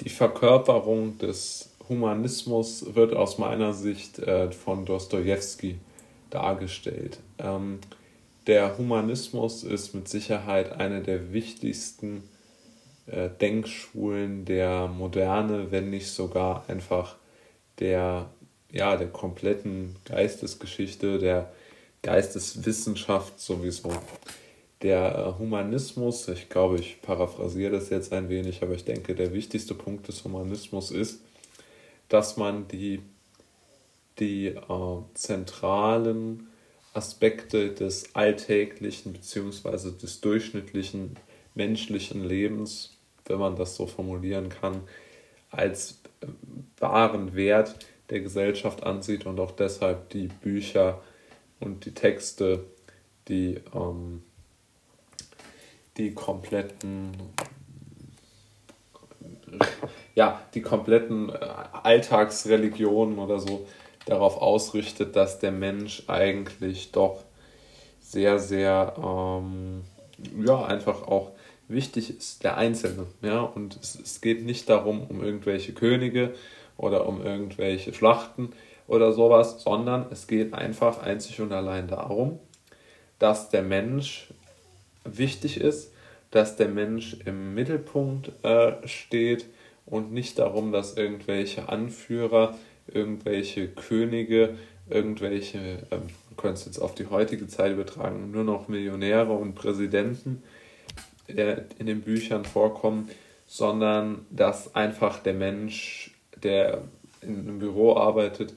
Die Verkörperung des Humanismus wird aus meiner Sicht äh, von Dostoevsky dargestellt. Ähm, der Humanismus ist mit Sicherheit eine der wichtigsten äh, Denkschulen der Moderne, wenn nicht sogar einfach der, ja, der kompletten Geistesgeschichte, der Geisteswissenschaft sowieso. Der äh, Humanismus, ich glaube, ich paraphrasiere das jetzt ein wenig, aber ich denke, der wichtigste Punkt des Humanismus ist, dass man die, die äh, zentralen Aspekte des alltäglichen bzw. des durchschnittlichen menschlichen Lebens, wenn man das so formulieren kann, als äh, wahren Wert der Gesellschaft ansieht und auch deshalb die Bücher und die Texte, die ähm, die kompletten ja, die kompletten äh, Alltagsreligionen oder so darauf ausrichtet, dass der Mensch eigentlich doch sehr, sehr, ähm, ja, einfach auch wichtig ist, der Einzelne. Ja? Und es, es geht nicht darum, um irgendwelche Könige oder um irgendwelche Schlachten oder sowas, sondern es geht einfach einzig und allein darum, dass der Mensch wichtig ist, dass der Mensch im Mittelpunkt äh, steht und nicht darum, dass irgendwelche Anführer, irgendwelche Könige, irgendwelche, ähm, können es jetzt auf die heutige Zeit übertragen, nur noch Millionäre und Präsidenten äh, in den Büchern vorkommen, sondern dass einfach der Mensch, der in einem Büro arbeitet,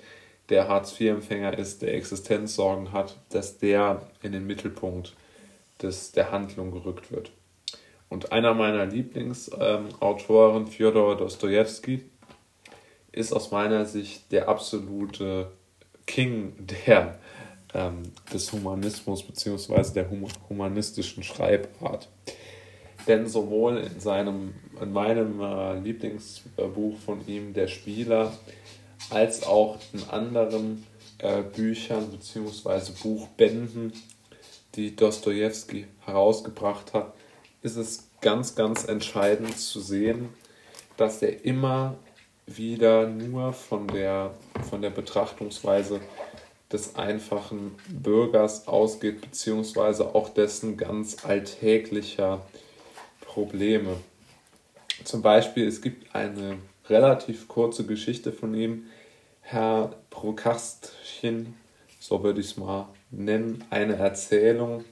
der Hartz-IV-Empfänger ist, der Existenzsorgen hat, dass der in den Mittelpunkt des, der Handlung gerückt wird. Und einer meiner Lieblingsautoren, ähm, Fjodor Dostoevsky, ist aus meiner Sicht der absolute King der, ähm, des Humanismus bzw. der hum humanistischen Schreibart. Denn sowohl in, seinem, in meinem äh, Lieblingsbuch von ihm, Der Spieler, als auch in anderen äh, Büchern bzw. Buchbänden, die Dostoevsky herausgebracht hat, ist es ganz, ganz entscheidend zu sehen, dass er immer wieder nur von der, von der Betrachtungsweise des einfachen Bürgers ausgeht, beziehungsweise auch dessen ganz alltäglicher Probleme. Zum Beispiel, es gibt eine relativ kurze Geschichte von ihm, Herr Prokastchen, so würde ich es mal nennen, eine Erzählung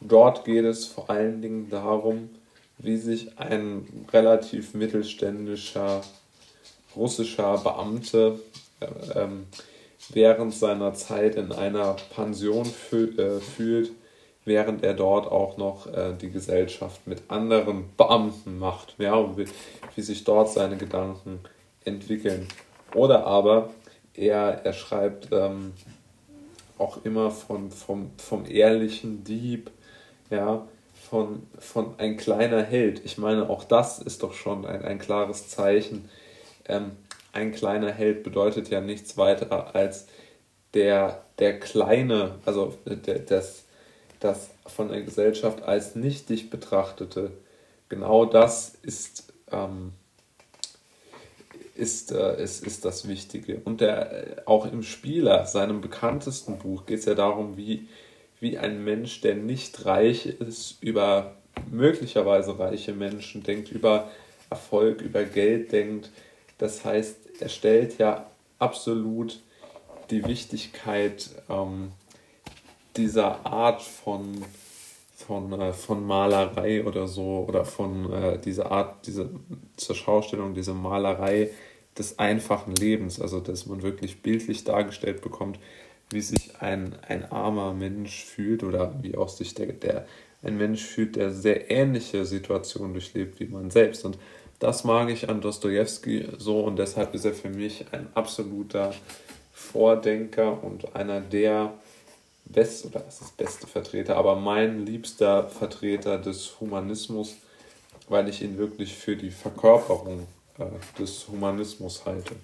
Dort geht es vor allen Dingen darum, wie sich ein relativ mittelständischer russischer Beamte äh, während seiner Zeit in einer Pension fü äh, fühlt, während er dort auch noch äh, die Gesellschaft mit anderen Beamten macht, ja, und wie, wie sich dort seine Gedanken entwickeln. Oder aber er, er schreibt ähm, auch immer von, vom, vom ehrlichen Dieb, ja, von, von ein kleiner Held. Ich meine, auch das ist doch schon ein, ein klares Zeichen. Ähm, ein kleiner Held bedeutet ja nichts weiter als der, der kleine, also der, das, das von der Gesellschaft als nichtig betrachtete. Genau das ist, ähm, ist, äh, ist, ist das Wichtige. Und der, äh, auch im Spieler, seinem bekanntesten Buch, geht es ja darum, wie, wie ein Mensch, der nicht reich ist, über möglicherweise reiche Menschen denkt, über Erfolg, über Geld denkt. Das heißt, er stellt ja absolut die Wichtigkeit ähm, dieser Art von, von, äh, von Malerei oder so oder von äh, dieser Art, diese zur Schaustellung, diese Malerei des einfachen Lebens, also dass man wirklich bildlich dargestellt bekommt, wie sich ein, ein armer Mensch fühlt oder wie auch sich der, der ein Mensch fühlt, der sehr ähnliche Situationen durchlebt wie man selbst. Und das mag ich an Dostoevsky so und deshalb ist er für mich ein absoluter Vordenker und einer der best oder das ist beste Vertreter, aber mein liebster Vertreter des Humanismus, weil ich ihn wirklich für die Verkörperung des Humanismus halte.